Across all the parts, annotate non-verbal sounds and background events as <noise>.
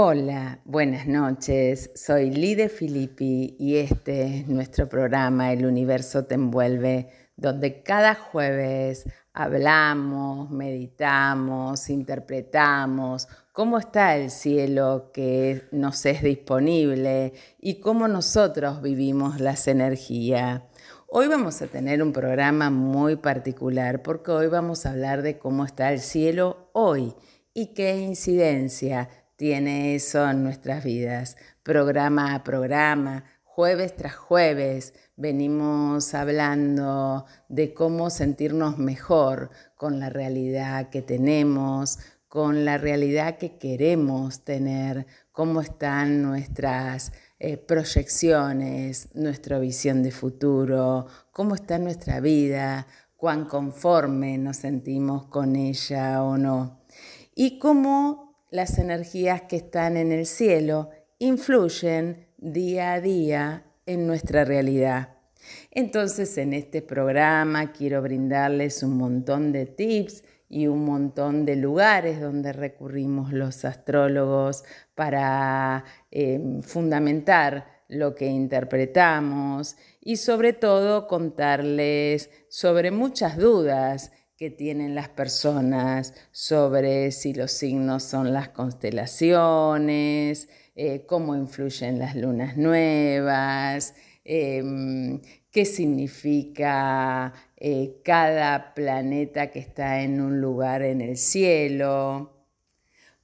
Hola, buenas noches. Soy Lide Filippi y este es nuestro programa El Universo te envuelve, donde cada jueves hablamos, meditamos, interpretamos cómo está el cielo que nos es disponible y cómo nosotros vivimos las energías. Hoy vamos a tener un programa muy particular porque hoy vamos a hablar de cómo está el cielo hoy y qué incidencia tiene eso en nuestras vidas. Programa a programa, jueves tras jueves, venimos hablando de cómo sentirnos mejor con la realidad que tenemos, con la realidad que queremos tener, cómo están nuestras eh, proyecciones, nuestra visión de futuro, cómo está nuestra vida, cuán conforme nos sentimos con ella o no. Y cómo las energías que están en el cielo influyen día a día en nuestra realidad. Entonces, en este programa quiero brindarles un montón de tips y un montón de lugares donde recurrimos los astrólogos para em, fundamentar lo que interpretamos y sobre todo contarles sobre muchas dudas que tienen las personas sobre si los signos son las constelaciones, eh, cómo influyen las lunas nuevas, em, qué significa eh, cada planeta que está en un lugar en el cielo.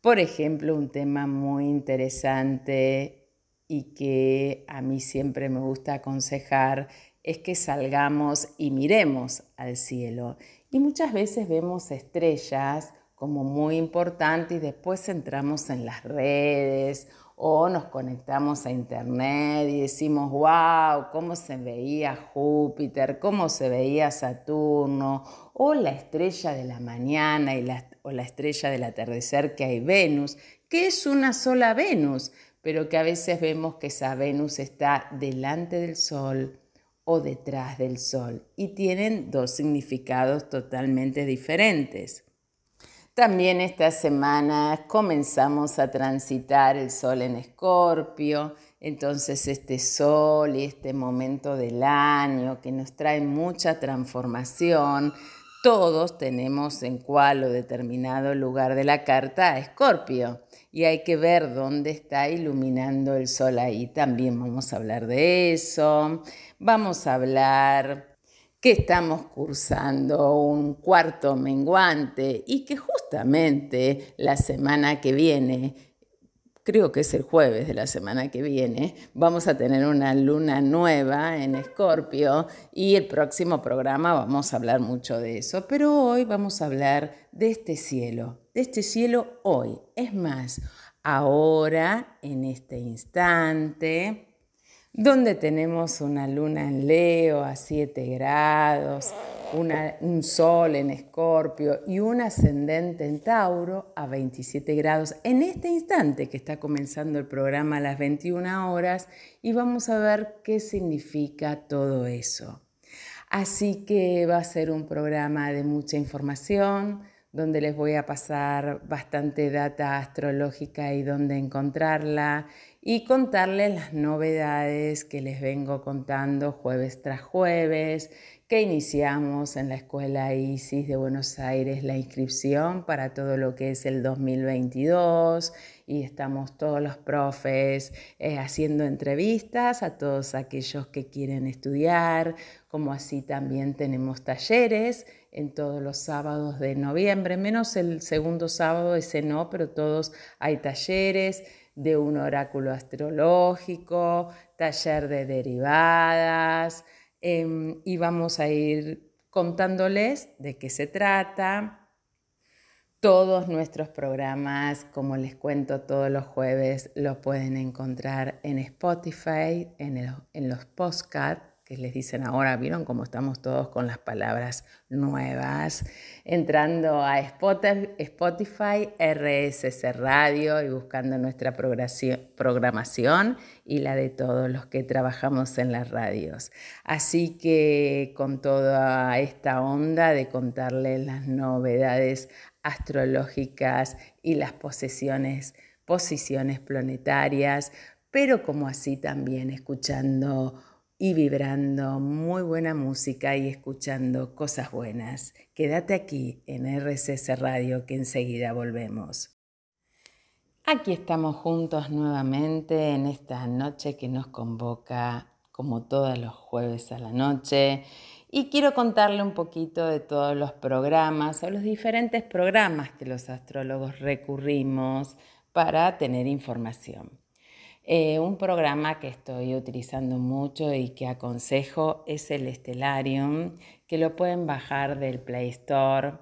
Por ejemplo, un tema muy interesante y que a mí siempre me gusta aconsejar es que salgamos y miremos al cielo. Y muchas veces vemos estrellas como muy importantes y después entramos en las redes o nos conectamos a internet y decimos, wow, cómo se veía Júpiter, cómo se veía Saturno, o la estrella de la mañana y la, o la estrella del atardecer que hay Venus, que es una sola Venus, pero que a veces vemos que esa Venus está delante del Sol o detrás del Sol y tienen dos significados totalmente diferentes. También esta semana comenzamos a transitar el sol en Escorpio, entonces este sol y este momento del año que nos trae mucha transformación, todos tenemos en cuál o determinado lugar de la carta a Escorpio y hay que ver dónde está iluminando el sol ahí. También vamos a hablar de eso. Vamos a hablar que estamos cursando un cuarto menguante y que justamente la semana que viene, creo que es el jueves de la semana que viene, vamos a tener una luna nueva en Escorpio y el próximo programa vamos a hablar mucho de eso, pero hoy vamos a hablar de este cielo, de este cielo hoy. Es más, ahora, en este instante, donde tenemos una luna en Leo a 7 grados, un sol en Escorpio y un ascendente en Tauro a 27 grados en este instante que está comenzando el programa a las 21 horas y vamos a ver qué significa todo eso. Así que va a ser un programa de mucha información, donde les voy a pasar bastante data astrológica y dónde encontrarla y contarles las novedades que les vengo contando jueves tras jueves, que iniciamos en la Escuela ISIS de Buenos Aires la inscripción para todo lo que es el 2022 y estamos todos los profes eh, haciendo entrevistas a todos aquellos que quieren estudiar, como así también tenemos talleres en todos los sábados de noviembre, menos el segundo sábado, ese no, pero todos hay talleres de un oráculo astrológico, taller de derivadas, em, y vamos a ir contándoles de qué se trata. Todos nuestros programas, como les cuento todos los jueves, los pueden encontrar en Spotify, en, en los podcasts que les dicen ahora, vieron cómo estamos todos con las palabras nuevas, entrando a Spotify, RSS Radio y buscando nuestra programación y la de todos los que trabajamos en las radios. Así que con toda esta onda de contarles las novedades astrológicas y las posesiones posiciones planetarias, pero como así también escuchando y vibrando muy buena música y escuchando cosas buenas. Quédate aquí en RCC Radio que enseguida volvemos. Aquí estamos juntos nuevamente en esta noche que nos convoca como todos los jueves a la noche y quiero contarle un poquito de todos los programas o los diferentes programas que los astrólogos recurrimos para tener información. Eh, un programa que estoy utilizando mucho y que aconsejo es el Stellarium, que lo pueden bajar del Play Store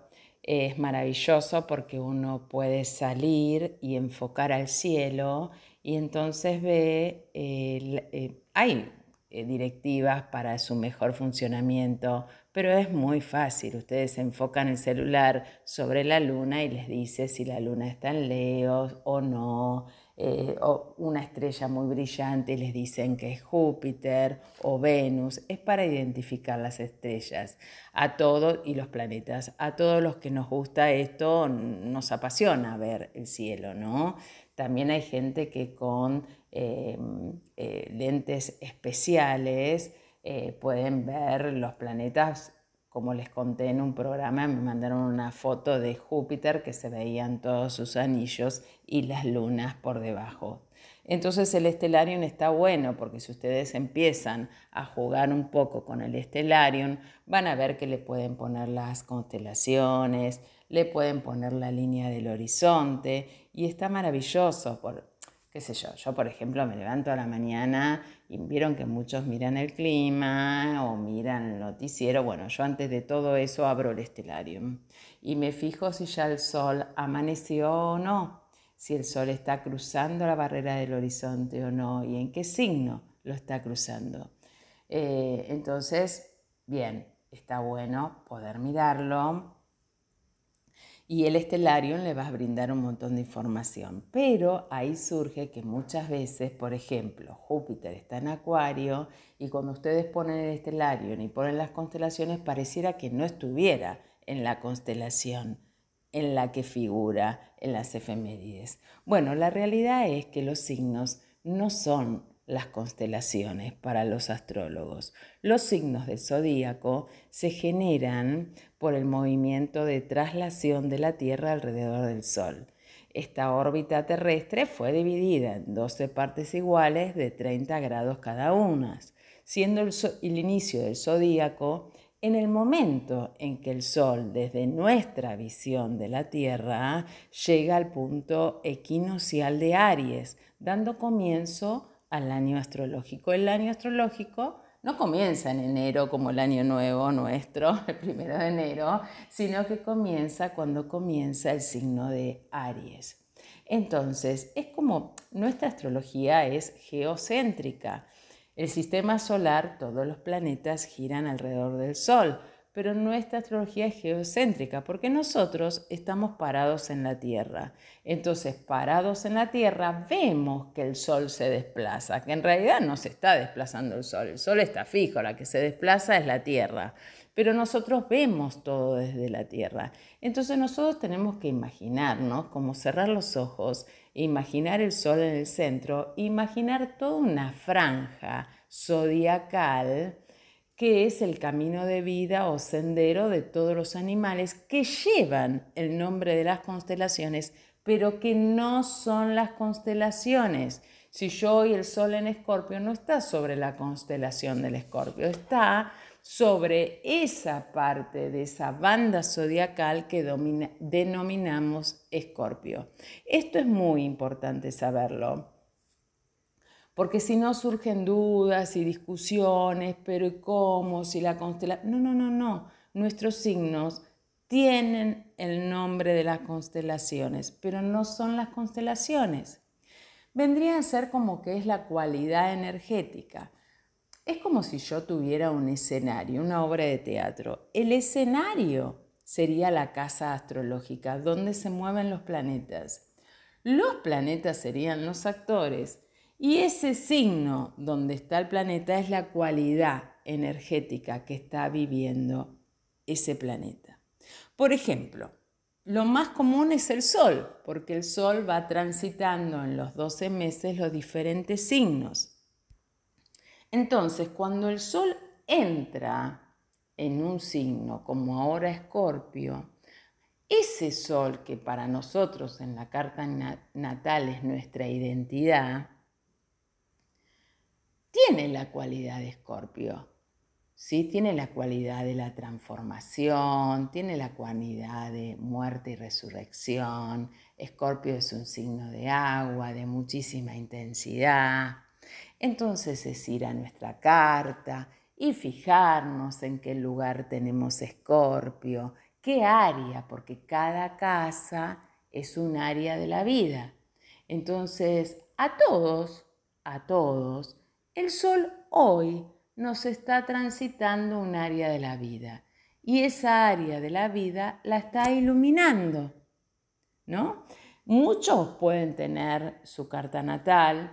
es maravilloso porque uno puede salir y enfocar al cielo y entonces ve, eh, hay eh, directivas para su mejor funcionamiento, pero es muy fácil. Ustedes enfocan el celular sobre la luna y les dice si la luna está en Leo o no. Eh, o una estrella muy brillante y les dicen que es Júpiter o Venus, es para identificar las estrellas a todos y los planetas. A todos los que nos gusta esto nos apasiona ver el cielo, ¿no? También hay gente que con em, eh, lentes especiales eh, pueden ver los planetas como les conté en un programa, me mandaron una foto de Júpiter que se veían todos sus anillos y las lunas por debajo. Entonces el Stellarium está bueno porque si ustedes empiezan a jugar un poco con el Stellarium, van a ver que le pueden poner las constelaciones, le pueden poner la línea del horizonte y está maravilloso. Por, qué sé yo, yo por ejemplo me levanto a la mañana vieron que muchos miran el clima o miran el noticiero. Bueno, yo antes de todo eso abro el estelarium y me fijo si ya el sol amaneció o no, si el sol está cruzando la barrera del horizonte o no y en qué signo lo está cruzando. Eh, entonces, bien, está bueno poder mirarlo y el Stellarium le va a brindar un montón de información. Pero ahí surge que muchas veces, por ejemplo, Júpiter está en Acuario y cuando ustedes ponen el Stellarium y ponen las constelaciones, pareciera que no estuviera en la constelación en la que figura en las efemérides. Bueno, la realidad es que los signos no son las constelaciones para los astrólogos. Los signos del zodíaco se generan por el movimiento de traslación de la Tierra alrededor del Sol. Esta órbita terrestre fue dividida en 12 partes iguales de 30 grados cada una, siendo el, inicio del zodíaco en el momento en que el Sol, desde nuestra visión de la Tierra, llega al punto equinocial de Aries, dando comienzo al año astrológico. El año astrológico no comienza en enero como el año nuevo nuestro, <laughs> el primero de enero, sino que comienza cuando comienza el signo de Aries. Entonces, es como nuestra astrología es geocéntrica. El sistema solar, todos los planetas giran alrededor del Sol, pero nuestra astrología es geocéntrica porque nosotros estamos parados en la Tierra. Entonces, parados en la Tierra, vemos que el Sol se desplaza, que en realidad no se está desplazando el Sol, el Sol está fijo, la que se desplaza es la Tierra, pero nosotros vemos todo desde la Tierra. Entonces nosotros tenemos que imaginarnos, como cerrar los ojos, imaginar el Sol en el centro, imaginar toda una franja zodiacal, que es el camino de vida o sendero de todos los animales que llevan el nombre de las constelaciones, pero que no son las constelaciones. Si yo y el sol en escorpio no está sobre la constelación del escorpio, está sobre esa parte de esa banda zodiacal que denominamos escorpio. Esto es muy importante saberlo porque si no surgen dudas y discusiones, pero ¿y cómo? Si la constelación... No, no, no, no. Nuestros signos tienen el nombre de las constelaciones, pero no son las constelaciones. Vendría a ser como que es la cualidad energética. Es como si yo tuviera un escenario, una obra de teatro. El escenario sería la casa astrológica, donde se mueven los planetas. Los planetas serían los actores y ese signo donde está el planeta es la cualidad energética que está viviendo ese planeta. Por ejemplo, lo más común es el Sol, porque el Sol va transitando en los 12 meses los diferentes signos. Entonces, cuando el Sol entra en un signo, como ahora Escorpio, ese Sol que para nosotros en la carta natal es nuestra identidad, tiene la cualidad de Escorpio. ¿sí? Tiene la cualidad de la transformación, tiene la cualidad de muerte y resurrección. Escorpio es un signo de agua, de muchísima intensidad. Entonces es ir a nuestra carta y fijarnos en qué lugar tenemos Escorpio, qué área, porque cada casa es un área de la vida. Entonces, a todos, a todos, el sol hoy nos está transitando un área de la vida y esa área de la vida la está iluminando, ¿no? Muchos pueden tener su carta natal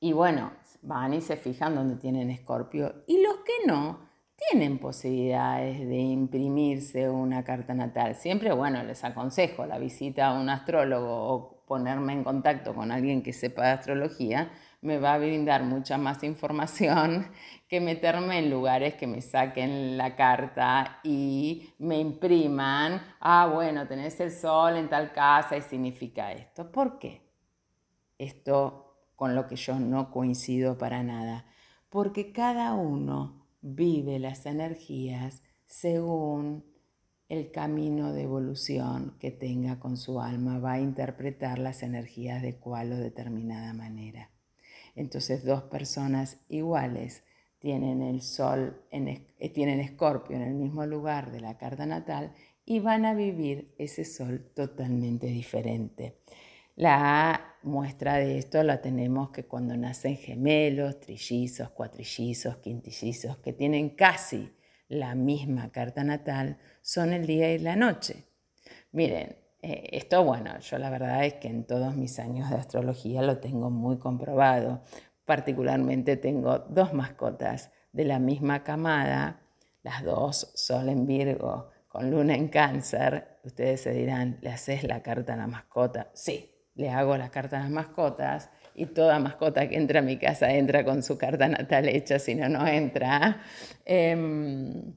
y bueno, van y se fijan donde tienen escorpio y los que no tienen posibilidades de imprimirse una carta natal. Siempre, bueno, les aconsejo la visita a un astrólogo o ponerme en contacto con alguien que sepa de astrología me va a brindar mucha más información <laughs> que meterme en lugares que me saquen la carta y me impriman, ah, bueno, tenés el sol en tal casa y significa esto. ¿Por qué? Esto con lo que yo no coincido para nada, porque cada uno vive las energías según el camino de evolución que tenga con su alma, va a interpretar las energías de cual o determinada manera. Entonces dos personas iguales tienen el sol, en, eh, tienen escorpio en el mismo lugar de la carta natal y van a vivir ese sol totalmente diferente. La muestra de esto la tenemos que cuando nacen gemelos, trillizos, cuatrillizos, quintillizos, que tienen casi la misma carta natal, son el día y la noche. Miren, eh, esto, bueno, yo la verdad es que en todos mis años de astrología lo tengo muy comprobado. Particularmente tengo dos mascotas de la misma camada, las dos Sol en Virgo con Luna en Cáncer. Ustedes se dirán, ¿le haces la carta a la mascota? Sí, le hago la carta a las mascotas y toda mascota que entra a mi casa entra con su carta natal hecha, si no, no entra. Em,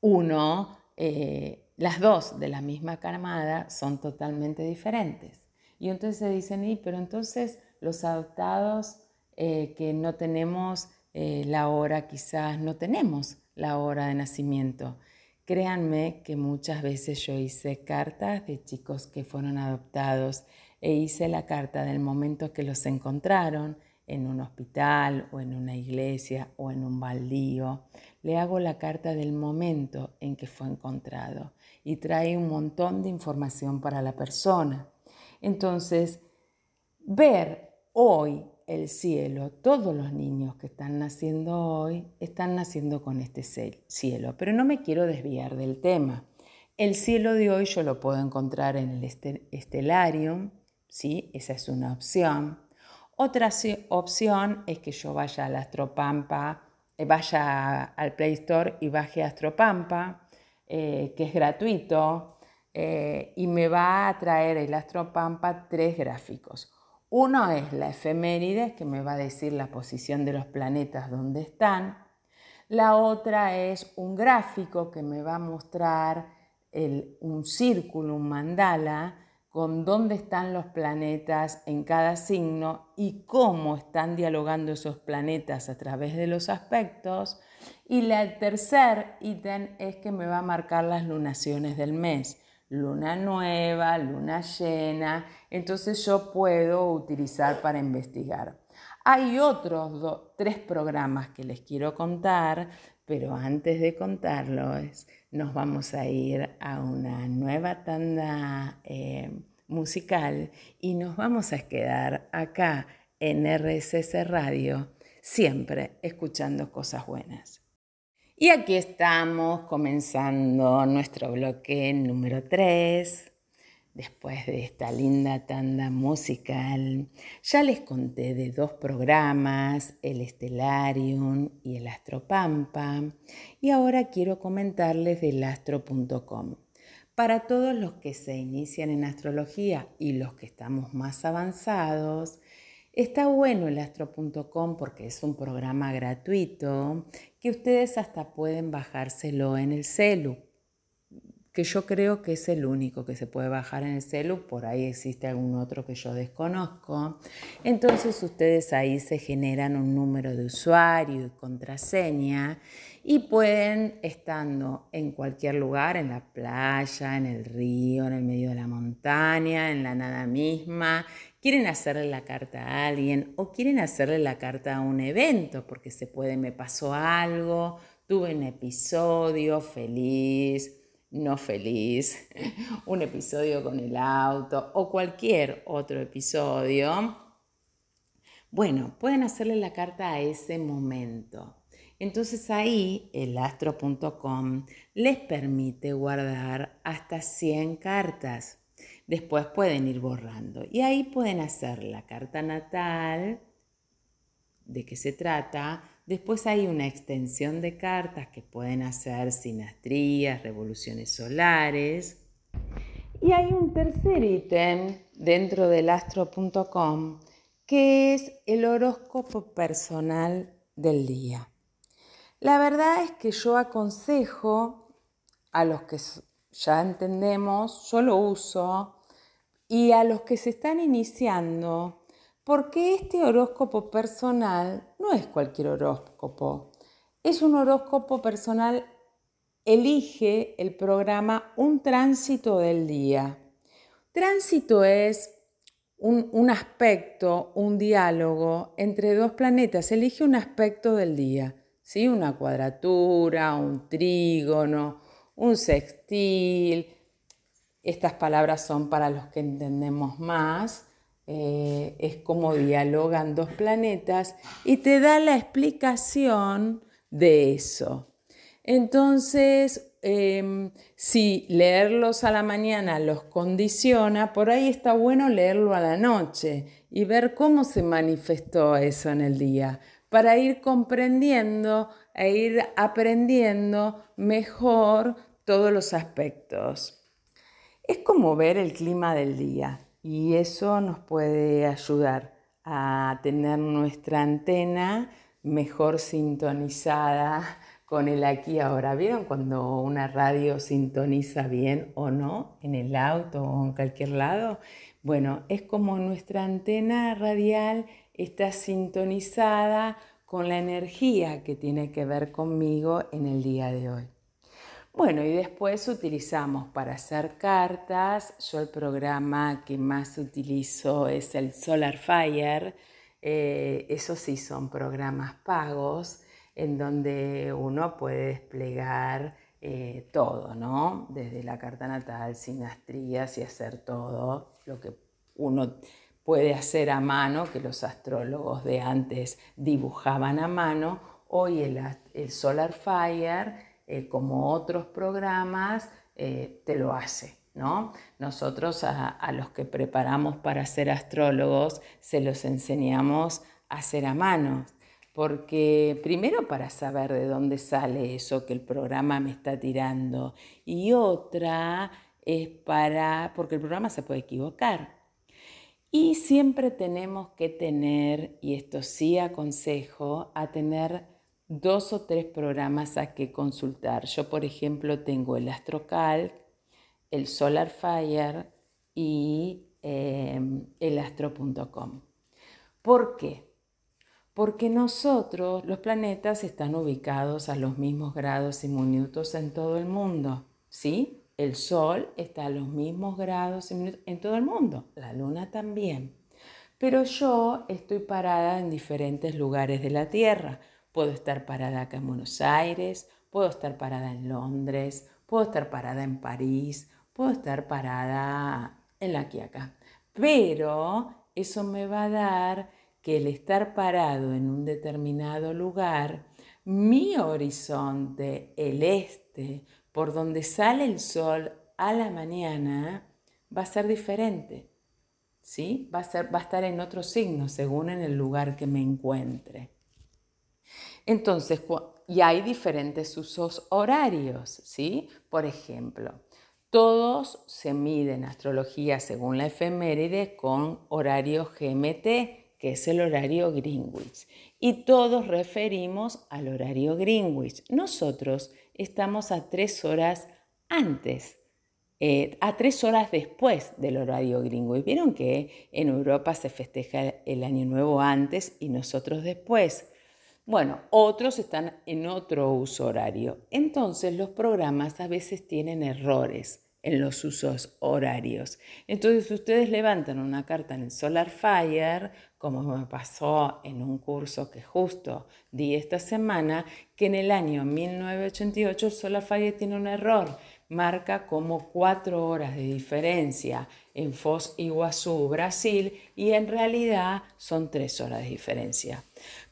uno eh, las dos de la misma camada son totalmente diferentes. Y entonces se dicen, y, pero entonces los adoptados eh, que no tenemos eh, la hora, quizás no tenemos la hora de nacimiento. Créanme que muchas veces yo hice cartas de chicos que fueron adoptados e hice la carta del momento que los encontraron en un hospital o en una iglesia o en un baldío. Le hago la carta del momento en que fue encontrado y trae un montón de información para la persona. Entonces, ver hoy el cielo, todos los niños que están naciendo hoy están naciendo con este cielo, pero no me quiero desviar del tema. El cielo de hoy yo lo puedo encontrar en el estelarium, ¿sí? esa es una opción. Otra opción es que yo vaya al Astropampa, eh, vaya al Play Store y baje Astropampa eh, que es gratuito eh, y me va a traer el Astropampa tres gráficos. Uno es la efeméride, que me va a decir la posición de los planetas donde están. La otra es un gráfico que me va a mostrar un círculo, un mandala, con dónde están los planetas en cada signo y cómo están dialogando esos planetas a través de los aspectos. Y el tercer ítem es que me va a marcar las lunaciones del mes. Luna nueva, luna llena. Entonces yo puedo utilizar para investigar. Hay otros tres programas que les quiero contar, pero antes de contarlos, nos vamos a ir a una nueva tanda eh, musical y nos vamos a quedar acá en RSS Radio, siempre escuchando cosas buenas. Y aquí estamos comenzando nuestro bloque número 3. Después de esta linda tanda musical, ya les conté de dos programas, el Estelarium y el Astropampa, y ahora quiero comentarles del astro.com. Para todos los que se inician en astrología y los que estamos más avanzados, está bueno el astro.com porque es un programa gratuito que ustedes hasta pueden bajárselo en el celu que yo creo que es el único que se puede bajar en el celu, por ahí existe algún otro que yo desconozco. Entonces ustedes ahí se generan un número de usuario y contraseña y pueden, estando en cualquier lugar, en la playa, en el río, en el medio de la montaña, en la nada misma, quieren hacerle la carta a alguien o quieren hacerle la carta a un evento, porque se puede, me pasó algo, tuve un episodio feliz no feliz, <laughs> un episodio con el auto o cualquier otro episodio, bueno, pueden hacerle la carta a ese momento. Entonces ahí el astro.com les permite guardar hasta 100 cartas. Después pueden ir borrando y ahí pueden hacer la carta natal, de qué se trata, Después hay una extensión de cartas que pueden hacer sinastrías, revoluciones solares. Y hay un tercer ítem dentro del astro.com que es el horóscopo personal del día. La verdad es que yo aconsejo a los que ya entendemos, yo lo uso, y a los que se están iniciando, porque este horóscopo personal no es cualquier horóscopo, es un horóscopo personal, elige el programa Un tránsito del día. Tránsito es un, aspecto, un diálogo entre dos planetas, elige un aspecto del día, ¿sí? una cuadratura, un trígono, un sextil. Estas palabras son para los que entendemos más eh, es como dialogan dos planetas y te da la explicación de eso. Entonces, em, si leerlos a la mañana los condiciona, por ahí está bueno leerlo a la noche y ver cómo se manifestó eso en el día, para ir comprendiendo e ir aprendiendo mejor todos los aspectos. Es como ver el clima del día y eso nos puede ayudar a tener nuestra antena mejor sintonizada <laughs> con el aquí ahora. ¿Vieron cuando una radio sintoniza bien o no en el auto o en cualquier lado? Bueno, es como nuestra antena radial está sintonizada con la energía que tiene que ver conmigo en el día de hoy. Bueno, y después utilizamos para hacer cartas, yo el programa que más utilizo es el Solar Fire, eh, esos sí son programas pagos en donde uno puede desplegar eh, todo, ¿no? Desde la carta natal, sinastrías y hacer todo lo que uno puede hacer a mano, que los astrólogos de antes dibujaban a mano, hoy el, el Solar Fire eh, como otros programas, eh, te lo hace. ¿no? Nosotros a, los que preparamos para ser astrólogos se los enseñamos a hacer a mano, porque primero para saber de dónde sale eso que el programa me está tirando y otra es para, porque el programa se puede equivocar. Y siempre tenemos que tener, y esto sí aconsejo, a tener dos o tres programas a que consultar. Yo, por ejemplo, tengo el Astrocal, el Solar Fire y em, el astro.com. ¿Por qué? Porque nosotros, los planetas, están ubicados a los mismos grados y minutos en todo el mundo. ¿Sí? El Sol está a los mismos grados y minutos en todo el mundo. La Luna también. Pero yo estoy parada en diferentes lugares de la Tierra Puedo estar parada acá en Buenos Aires, puedo estar parada en Londres, puedo estar parada en París, puedo estar parada en la Quiaca. Pero eso me va a dar que el estar parado en un determinado lugar, mi horizonte, el este, por donde sale el sol a la mañana, va a ser diferente. ¿Sí? Va a, va a estar en otro signo según en el lugar que me encuentre. Entonces, y hay diferentes usos horarios, ¿sí? Por ejemplo, Todos se miden astrología según la efeméride con horario GMT, que es el horario Greenwich. Y todos referimos al horario Greenwich. Nosotros estamos a tres horas antes eh, a tres horas después del horario Greenwich. Vieron que en Europa se festeja el Año Nuevo antes y nosotros después. Bueno, otros están en otro uso horario. Entonces los programas a veces tienen errores en los usos horarios. Entonces ustedes levantan una carta en el Solar Fire, como me pasó en un curso que justo di esta semana, que en el año 1988 el Solar Fire tiene un error marca como cuatro horas de diferencia en Foz Iguazú, Brasil, y en realidad son tres horas de diferencia.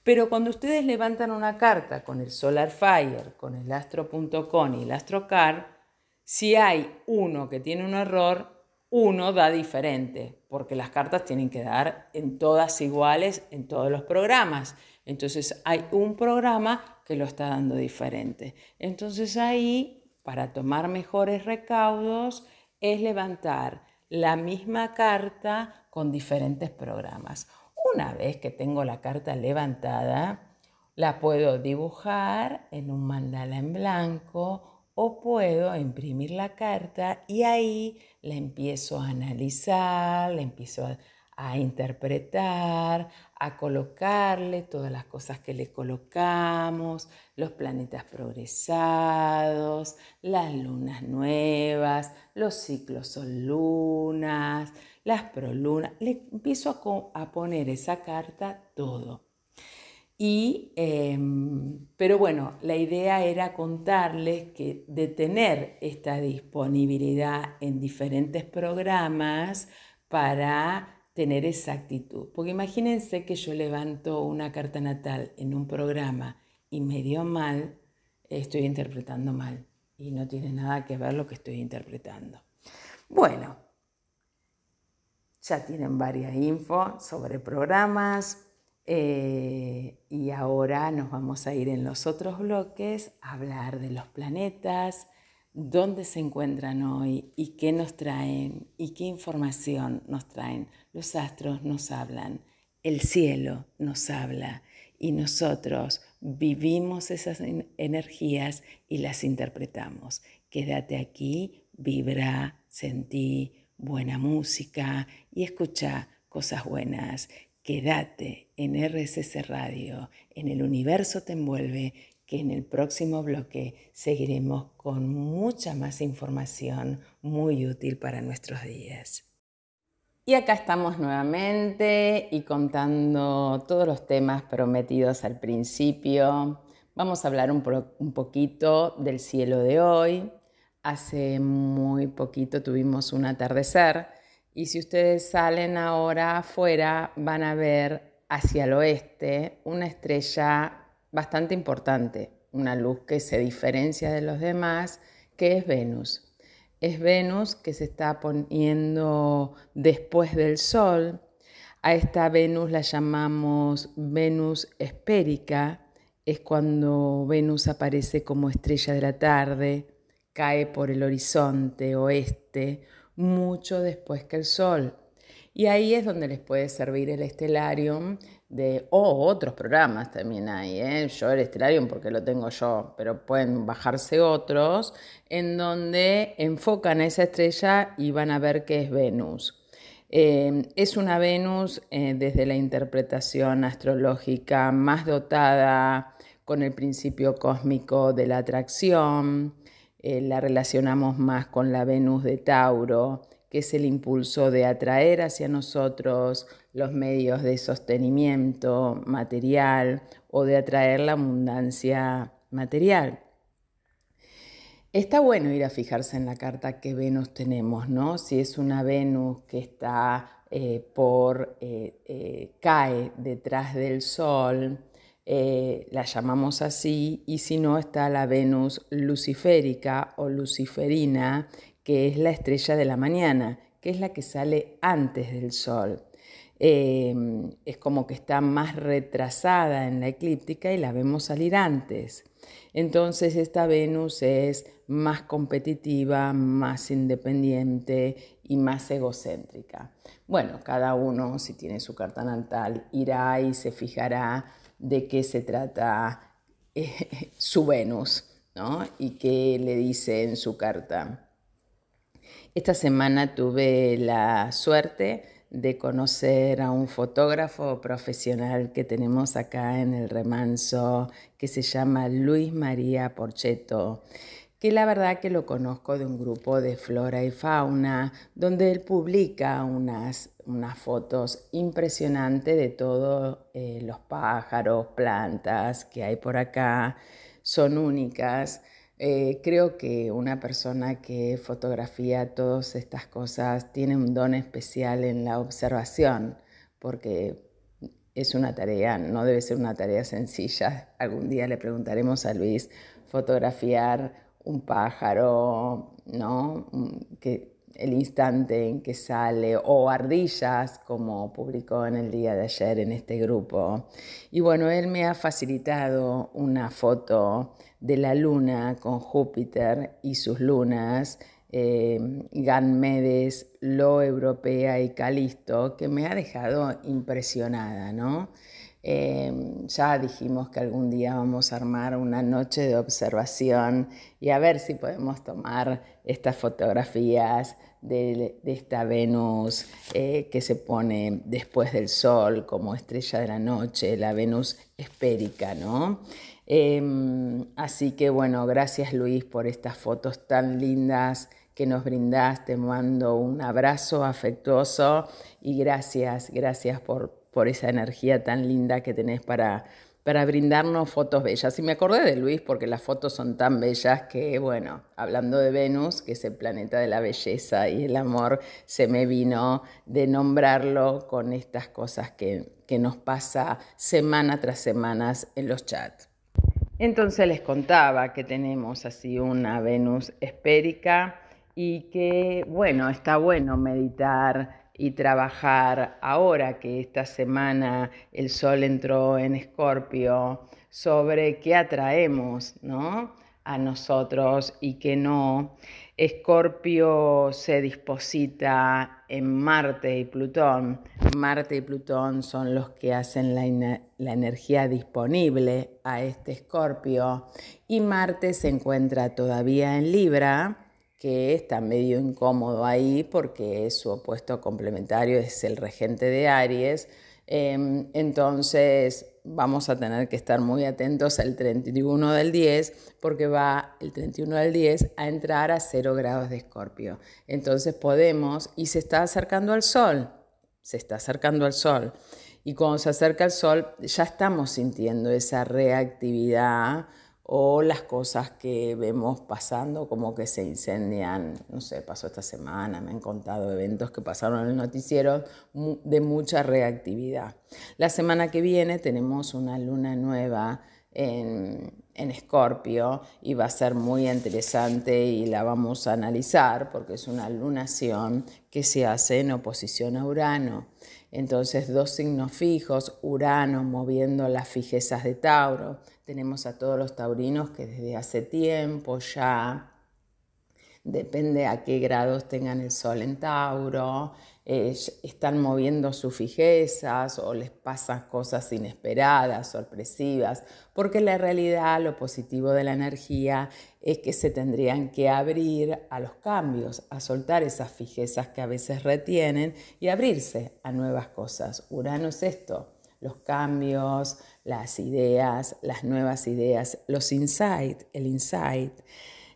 Pero cuando ustedes levantan una carta con el Solar Fire, con el astro.com y el astrocar, si hay uno que tiene un error, uno da diferente, porque las cartas tienen que dar en todas iguales en todos los programas. Entonces hay un programa que lo está dando diferente. Entonces ahí para tomar mejores recaudos es levantar la misma carta con diferentes programas. Una vez que tengo la carta levantada, la puedo dibujar en un mandala en blanco o puedo imprimir la carta y ahí la empiezo a analizar, la empiezo a a interpretar, a colocarle todas las cosas que le colocamos, los planetas progresados, las lunas nuevas, los ciclos son lunas, las prolunas. Le empiezo a, poner esa carta todo. Y, em, pero bueno, la idea era contarles que de tener esta disponibilidad en diferentes programas para tener esa actitud. Porque imagínense que yo levanto una carta natal en un programa y me dio mal, estoy interpretando mal y no tiene nada que ver lo que estoy interpretando. Bueno, ya tienen varias info sobre programas eh, y ahora nos vamos a ir en los otros bloques a hablar de los planetas, dónde se encuentran hoy y qué nos traen y qué información nos traen. Los astros nos hablan, el cielo nos habla y nosotros vivimos esas energías y las interpretamos. Quédate aquí, vibra, sentí buena música y escucha cosas buenas. Quédate en RSS Radio, en el universo te envuelve que en el próximo bloque seguiremos con mucha más información muy útil para nuestros días. Y acá estamos nuevamente y contando todos los temas prometidos al principio. Vamos a hablar un, un poquito del cielo de hoy. Hace muy poquito tuvimos un atardecer y si ustedes salen ahora afuera van a ver hacia el oeste una estrella bastante importante, una luz que se diferencia de los demás, que es Venus. Es Venus que se está poniendo después del Sol. A esta Venus la llamamos Venus espérica. Es cuando Venus aparece como estrella de la tarde, cae por el horizonte oeste, mucho después que el Sol. Y ahí es donde les puede servir el estelarium de, o otros programas también hay, ¿eh? yo el Estelarium porque lo tengo yo, pero pueden bajarse otros, en donde enfocan a esa estrella y van a ver que es Venus. Eh, es una Venus eh, desde la interpretación astrológica más dotada con el principio cósmico de la atracción, la relacionamos más con la Venus de Tauro, que es el impulso de atraer hacia nosotros los medios de sostenimiento material o de atraer la abundancia material. Está bueno ir a fijarse en la carta que Venus tenemos, ¿no? Si es una Venus que está eh, por, eh, eh, cae detrás del Sol, la llamamos así, y si no está la Venus luciférica o luciferina, que es la estrella de la mañana, que es la que sale antes del Sol. Em, es como que está más retrasada en la eclíptica y la vemos salir antes. Entonces esta Venus es más competitiva, más independiente y más egocéntrica. Bueno, cada uno, si tiene su carta natal, irá y se fijará de qué se trata eh, <laughs> su Venus ¿no? y qué le dice en su carta. Esta semana tuve la suerte de conocer a un fotógrafo profesional que tenemos acá en el remanso, que se llama Luis María Porcheto, que la verdad que lo conozco de un grupo de flora y fauna, donde él publica unas, unas fotos impresionantes de todos eh, los pájaros, plantas que hay por acá, son únicas. Eh, creo que una persona que fotografía todas estas cosas tiene un don especial en la observación, porque es una tarea, no debe ser una tarea sencilla. Algún día le preguntaremos a Luis fotografiar un pájaro, ¿no? Que el instante en que sale, o ardillas, como publicó en el día de ayer en este grupo. Y bueno, él me ha facilitado una foto de la luna con Júpiter y sus lunas, eh, Ganmedes, Lo Europea y Calisto, que me ha dejado impresionada, ¿no? Em, ya dijimos que algún día vamos a armar una noche de observación y a ver si podemos tomar estas fotografías de, esta Venus eh, que se pone después del Sol como estrella de la noche, la Venus espérica, ¿no? Em, así que bueno, gracias Luis por estas fotos tan lindas que nos brindaste. Te mando un abrazo afectuoso y gracias, gracias por, por esa energía tan linda que tenés para, para brindarnos fotos bellas. Y me acordé de Luis porque las fotos son tan bellas que, bueno, hablando de Venus, que es el planeta de la belleza y el amor, se me vino de nombrarlo con estas cosas que, que nos pasa semana tras semana en los chats. Entonces les contaba que tenemos así una Venus espérica y que, bueno, está bueno meditar y trabajar ahora que esta semana el sol entró en Escorpio sobre qué atraemos ¿no? a nosotros y qué no. Escorpio se disposita en Marte y Plutón. Marte y Plutón son los que hacen la, la energía disponible a este Escorpio y Marte se encuentra todavía en Libra que está medio incómodo ahí porque su opuesto complementario es el regente de Aries. Em, entonces vamos a tener que estar muy atentos al 31 del 10 porque va el 31 del 10 a entrar a 0 grados de escorpio. Entonces podemos, y se está acercando al sol, se está acercando al sol. Y cuando se acerca al sol ya estamos sintiendo esa reactividad o las cosas que vemos pasando como que se incendian, no sé, pasó esta semana, me han contado eventos que pasaron en el noticiero de mucha reactividad. La semana que viene tenemos una luna nueva en, en y va a ser muy interesante y la vamos a analizar porque es una lunación que se hace en oposición a Urano. Entonces, dos signos fijos, Urano moviendo las fijezas de Tauro. Tenemos a todos los taurinos que desde hace tiempo ya, depende a qué grados tengan el sol en Tauro, eh, están moviendo sus fijezas o les pasan cosas inesperadas, sorpresivas, porque la realidad, lo positivo de la energía es que se tendrían que abrir a los cambios, a soltar esas fijezas que a veces retienen y abrirse a nuevas cosas. Urano es esto, los cambios, las ideas, las nuevas ideas, los insights, el insight.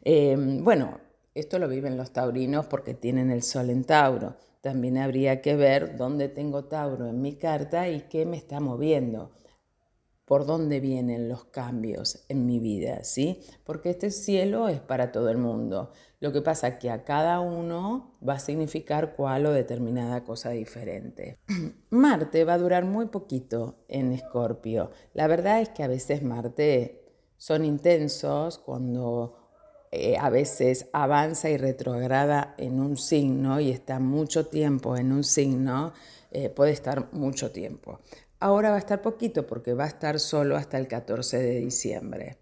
Eh, bueno, esto lo viven los taurinos porque tienen el sol en Tauro también habría que ver dónde tengo Tauro en mi carta y qué me está moviendo, por dónde vienen los cambios en mi vida, ¿sí? Porque este cielo es para todo el mundo. Lo que pasa es que a cada uno va a significar cuál o determinada cosa diferente. <clears throat> Marte va a durar muy poquito en Escorpio. La verdad es que a veces Marte son intensos cuando eh, a veces avanza y retrograda en un signo y está mucho tiempo en un signo, eh, puede estar mucho tiempo. Ahora va a estar poquito porque va a estar solo hasta el 14 de diciembre.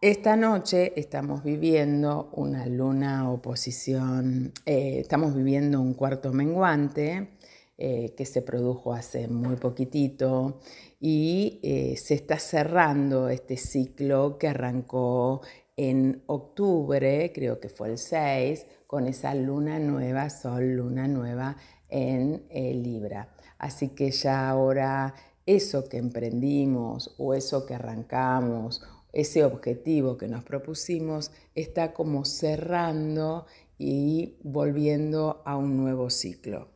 Esta noche estamos viviendo una luna oposición, eh, estamos viviendo un cuarto menguante que se produjo hace muy poquitito y se está cerrando este ciclo que arrancó en octubre, creo que fue el 6, con esa luna nueva, sol, luna nueva en eh, Libra. Así que ya ahora eso que emprendimos o eso que arrancamos, ese objetivo que nos propusimos, está como cerrando y volviendo a un nuevo ciclo.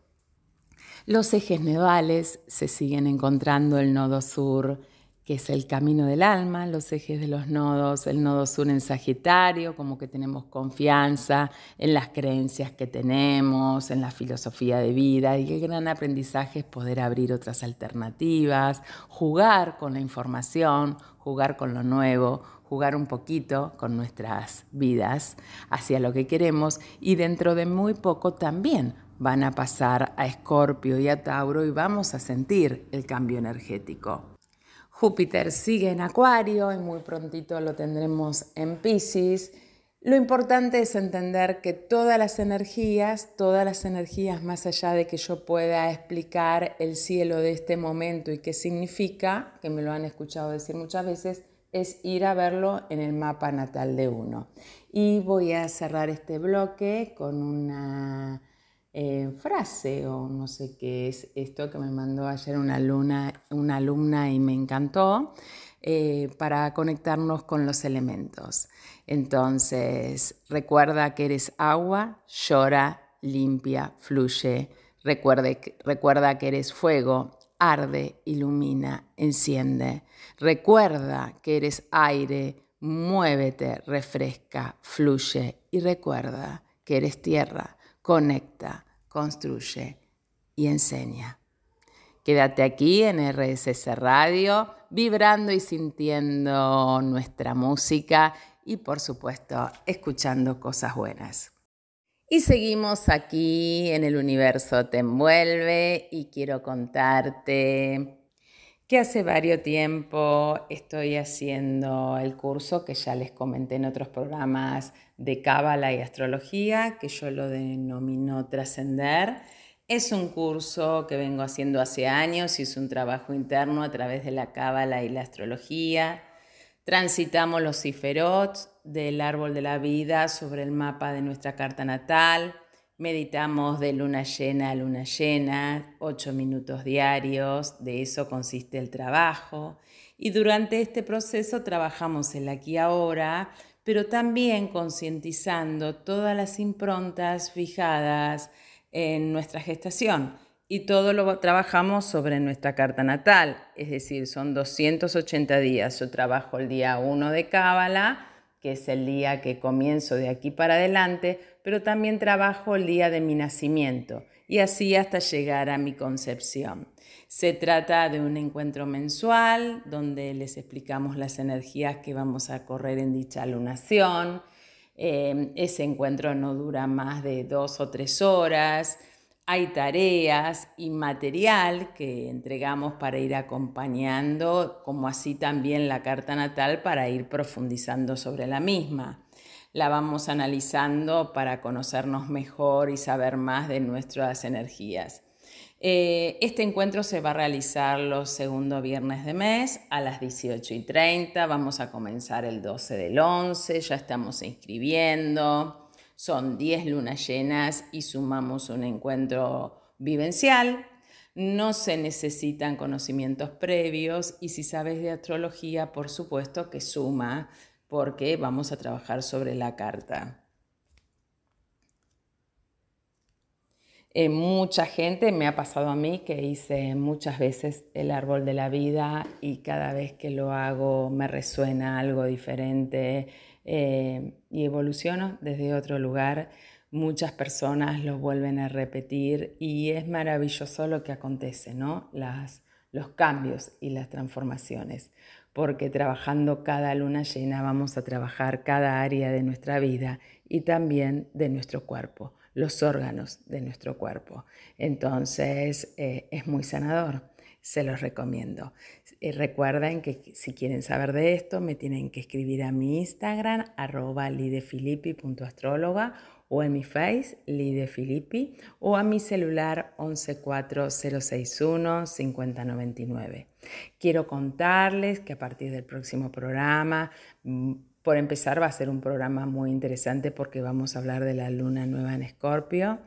Los ejes nodales se siguen encontrando el nodo sur que es el camino del alma, los ejes de los nodos, el nodo sur en Sagitario, como que tenemos confianza en las creencias que tenemos, en la filosofía de vida, y el gran aprendizaje es poder abrir otras alternativas, jugar con la información, jugar con lo nuevo, jugar un poquito con nuestras vidas hacia lo que queremos y dentro de muy poco también van a pasar a Escorpio y a Tauro y vamos a sentir el cambio energético. Júpiter sigue en Acuario y muy prontito lo tendremos en Pisces. Lo importante es entender que todas las energías, todas las energías más allá de que yo pueda explicar el cielo de este momento y qué significa, que me lo han escuchado decir muchas veces, es ir a verlo en el mapa natal de uno. Y voy a cerrar este bloque con una eh, frase o no sé qué es esto que me mandó ayer una, alumna y me encantó, eh, para conectarnos con los elementos. Entonces, recuerda que eres agua, llora, limpia, fluye. recuerda que eres fuego, arde, ilumina, enciende. Recuerda que eres aire, muévete, refresca, fluye. Y recuerda que eres tierra, conecta, construye y enseña. Quédate aquí en RSS Radio, vibrando y sintiendo nuestra música y por supuesto escuchando cosas buenas. Y seguimos aquí en el universo te envuelve y quiero contarte que hace varios tiempo estoy haciendo el curso que ya les comenté en otros programas de Cábala y Astrología, que yo lo denomino Trascender. Es un curso que vengo haciendo hace años es un trabajo interno a través de la Cábala y la Astrología. Transitamos los ciferots del árbol de la vida sobre el mapa de nuestra carta natal Meditamos de luna llena a luna llena, ocho minutos diarios, de eso consiste el trabajo. Y durante este proceso trabajamos el aquí ahora, pero también concientizando todas las improntas fijadas en nuestra gestación. Y todo lo trabajamos sobre nuestra carta natal, es decir, son 280 días. Yo trabajo el día 1 de Cábala, que es el día que comienzo de aquí para adelante, pero también trabajo el día de mi nacimiento y así hasta llegar a mi concepción. Se trata de un encuentro mensual donde les explicamos las energías que vamos a correr en dicha lunación. Eh, ese encuentro no dura más de dos o tres horas. Hay tareas y material que entregamos para ir acompañando, como así también la carta natal para ir profundizando sobre la misma la vamos analizando para conocernos mejor y saber más de nuestras energías. Eh, este encuentro se va a realizar los segundos viernes de mes a las 18 y 30. Vamos a comenzar el 12 del 11, ya estamos inscribiendo. Son 10 lunas llenas y sumamos un encuentro vivencial. No se necesitan conocimientos previos y si sabes de astrología, por supuesto que suma porque vamos a trabajar sobre la carta. Eh, mucha gente, me ha pasado a mí, que hice muchas veces el árbol de la vida y cada vez que lo hago me resuena algo diferente eh, y evoluciono desde otro lugar. Muchas personas lo vuelven a repetir y es maravilloso lo que acontece, ¿no? Las, los cambios y las transformaciones, porque trabajando cada luna llena vamos a trabajar cada área de nuestra vida y también de nuestro cuerpo, los órganos de nuestro cuerpo. Entonces eh, es muy sanador se los recomiendo. Eh, recuerden que si quieren saber de esto, me tienen que escribir a mi Instagram, arroba lidefilippi.astróloga o en mi face, lidefilippi, o a mi celular 114061-5099. Quiero contarles que a partir del próximo programa, mm, por empezar, va a ser un programa muy interesante porque vamos a hablar de la luna nueva en Escorpio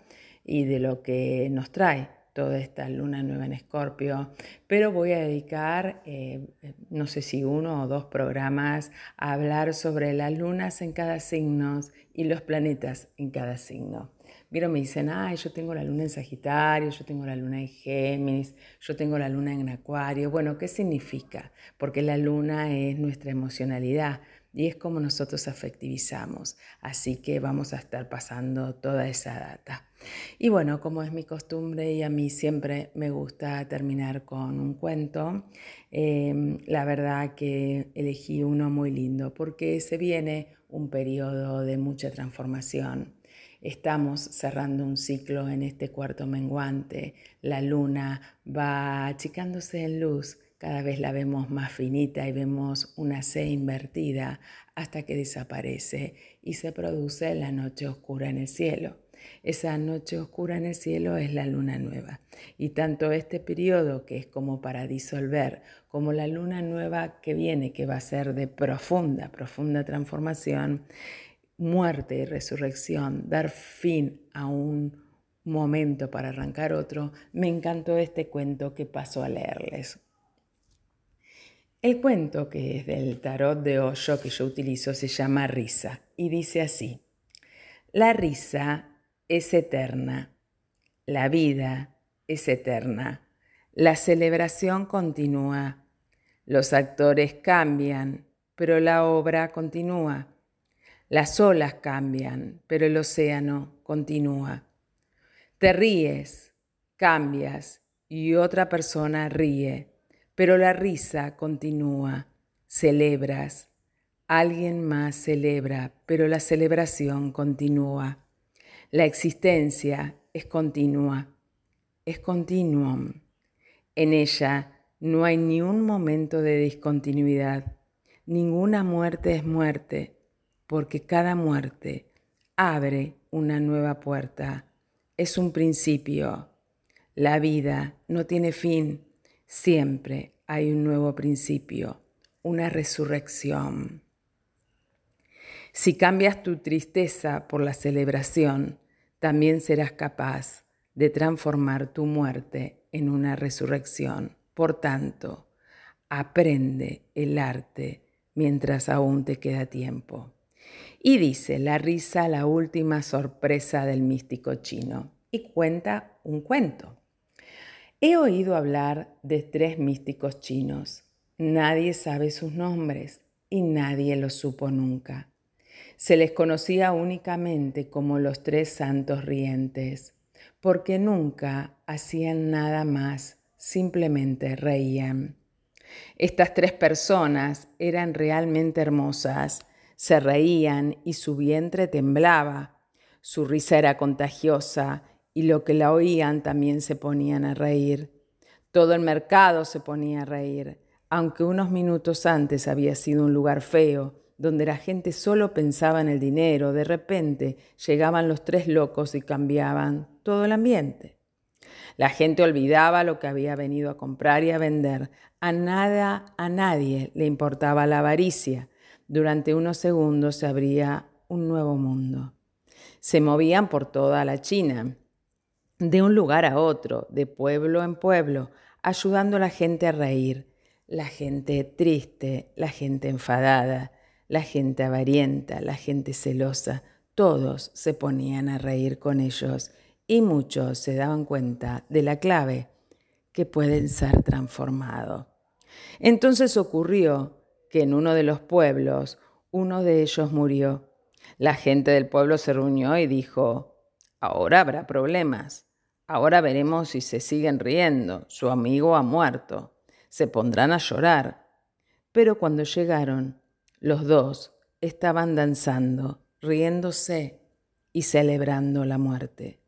y de lo que nos trae toda esta luna nueva en Escorpio, pero voy a dedicar, eh, no sé si uno o dos programas a hablar sobre las lunas en cada signo y los planetas en cada signo. Vieron, me dicen, ay, yo tengo la luna en Sagitario, yo tengo la luna en Géminis, yo tengo la luna en Acuario. Bueno, ¿qué significa? Porque la luna es nuestra emocionalidad, y es como nosotros afectivizamos. Así que vamos a estar pasando toda esa data. Y bueno, como es mi costumbre y a mí siempre me gusta terminar con un cuento, em, la verdad que elegí uno muy lindo porque se viene un periodo de mucha transformación. Estamos cerrando un ciclo en este cuarto menguante. La luna va achicándose en luz cada vez la vemos más finita y vemos una C invertida hasta que desaparece y se produce la noche oscura en el cielo. Esa noche oscura en el cielo es la luna nueva. Y tanto este periodo que es como para disolver, como la luna nueva que viene, que va a ser de profunda, profunda transformación, muerte y resurrección, dar fin a un momento para arrancar otro, me encantó este cuento que paso a leerles. El cuento que es del tarot de Osho que yo utilizo se llama Risa y dice así, la risa es eterna, la vida es eterna, la celebración continúa, los actores cambian, pero la obra continúa, las olas cambian, pero el océano continúa. Te ríes, cambias y otra persona ríe pero la risa continúa, celebras, alguien más celebra, pero la celebración continúa. La existencia es continua, es continuum. En ella no hay ni un momento de discontinuidad, ninguna muerte es muerte, porque cada muerte abre una nueva puerta, es un principio. La vida no tiene fin, Siempre hay un nuevo principio, una resurrección. Si cambias tu tristeza por la celebración, también serás capaz de transformar tu muerte en una resurrección. Por tanto, aprende el arte mientras aún te queda tiempo. Y dice la risa la última sorpresa del místico chino y cuenta un cuento. He oído hablar de tres místicos chinos. Nadie sabe sus nombres y nadie los supo nunca. Se les conocía únicamente como los tres santos rientes, porque nunca hacían nada más, simplemente reían. Estas tres personas eran realmente hermosas, se reían y su vientre temblaba, su risa era contagiosa y lo que la oían también se ponían a reír. Todo el mercado se ponía a reír, aunque unos minutos antes había sido un lugar feo, donde la gente solo pensaba en el dinero, de repente llegaban los tres locos y cambiaban todo el ambiente. La gente olvidaba lo que había venido a comprar y a vender. A nada, a nadie le importaba la avaricia. Durante unos segundos se abría un nuevo mundo. Se movían por toda la China, de un lugar a otro, de pueblo en pueblo, ayudando a la gente a reír, la gente triste, la gente enfadada, la gente avarienta, la gente celosa, todos se ponían a reír con ellos y muchos se daban cuenta de la clave, que pueden ser transformados. Entonces ocurrió que en uno de los pueblos uno de ellos murió. La gente del pueblo se reunió y dijo, ahora habrá problemas. Ahora veremos si se siguen riendo. Su amigo ha muerto. Se pondrán a llorar. Pero cuando llegaron, los dos estaban danzando, riéndose y celebrando la muerte.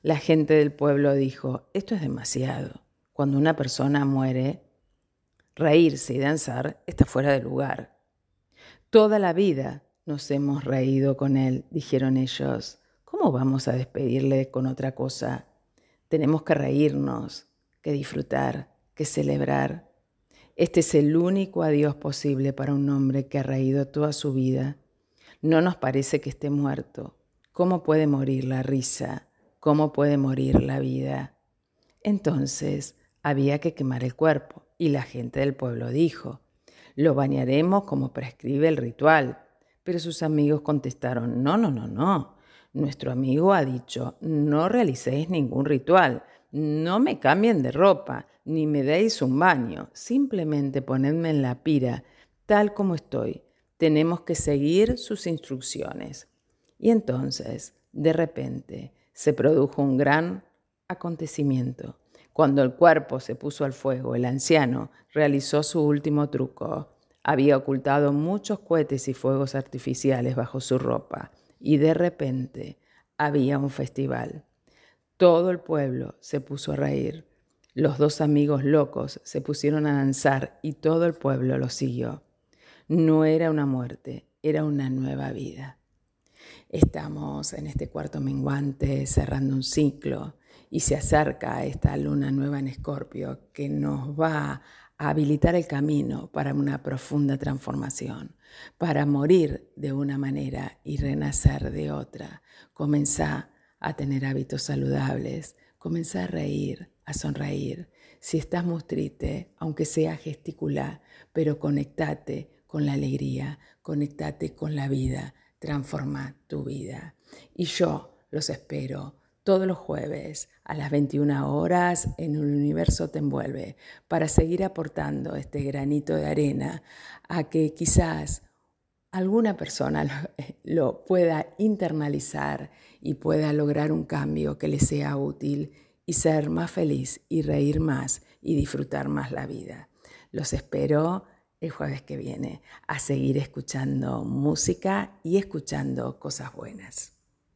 La gente del pueblo dijo, esto es demasiado. Cuando una persona muere, reírse y danzar está fuera de lugar. Toda la vida nos hemos reído con él, dijeron ellos. ¿Cómo vamos a despedirle con otra cosa? Tenemos que reírnos, que disfrutar, que celebrar. Este es el único adiós posible para un hombre que ha reído toda su vida. No nos parece que esté muerto. ¿Cómo puede morir la risa? ¿Cómo puede morir la vida? Entonces había que quemar el cuerpo y la gente del pueblo dijo, lo bañaremos como prescribe el ritual. Pero sus amigos contestaron, no, no, no, no. Nuestro amigo ha dicho, no realicéis ningún ritual, no me cambien de ropa, ni me deis un baño, simplemente ponedme en la pira, tal como estoy. Tenemos que seguir sus instrucciones. Y entonces, de repente, se produjo un gran acontecimiento. Cuando el cuerpo se puso al fuego, el anciano realizó su último truco. Había ocultado muchos cohetes y fuegos artificiales bajo su ropa y de repente había un festival. Todo el pueblo se puso a reír. Los dos amigos locos se pusieron a danzar y todo el pueblo lo siguió. No era una muerte, era una nueva vida. Estamos en este cuarto menguante cerrando un ciclo y se acerca esta luna nueva en Escorpio que nos va habilitar el camino para una profunda transformación, para morir de una manera y renacer de otra. Comenzá a tener hábitos saludables, comenzá a reír, a sonreír. Si estás muy triste, aunque sea gesticular, pero conectate con la alegría, conectate con la vida, transforma tu vida. Y yo los espero todos los jueves a las 21 horas en el universo te envuelve para seguir aportando este granito de arena a que quizás alguna persona <laughs> lo, pueda internalizar y pueda lograr un cambio que le sea útil y ser más feliz y reír más y disfrutar más la vida. Los espero el jueves que viene a seguir escuchando música y escuchando cosas buenas.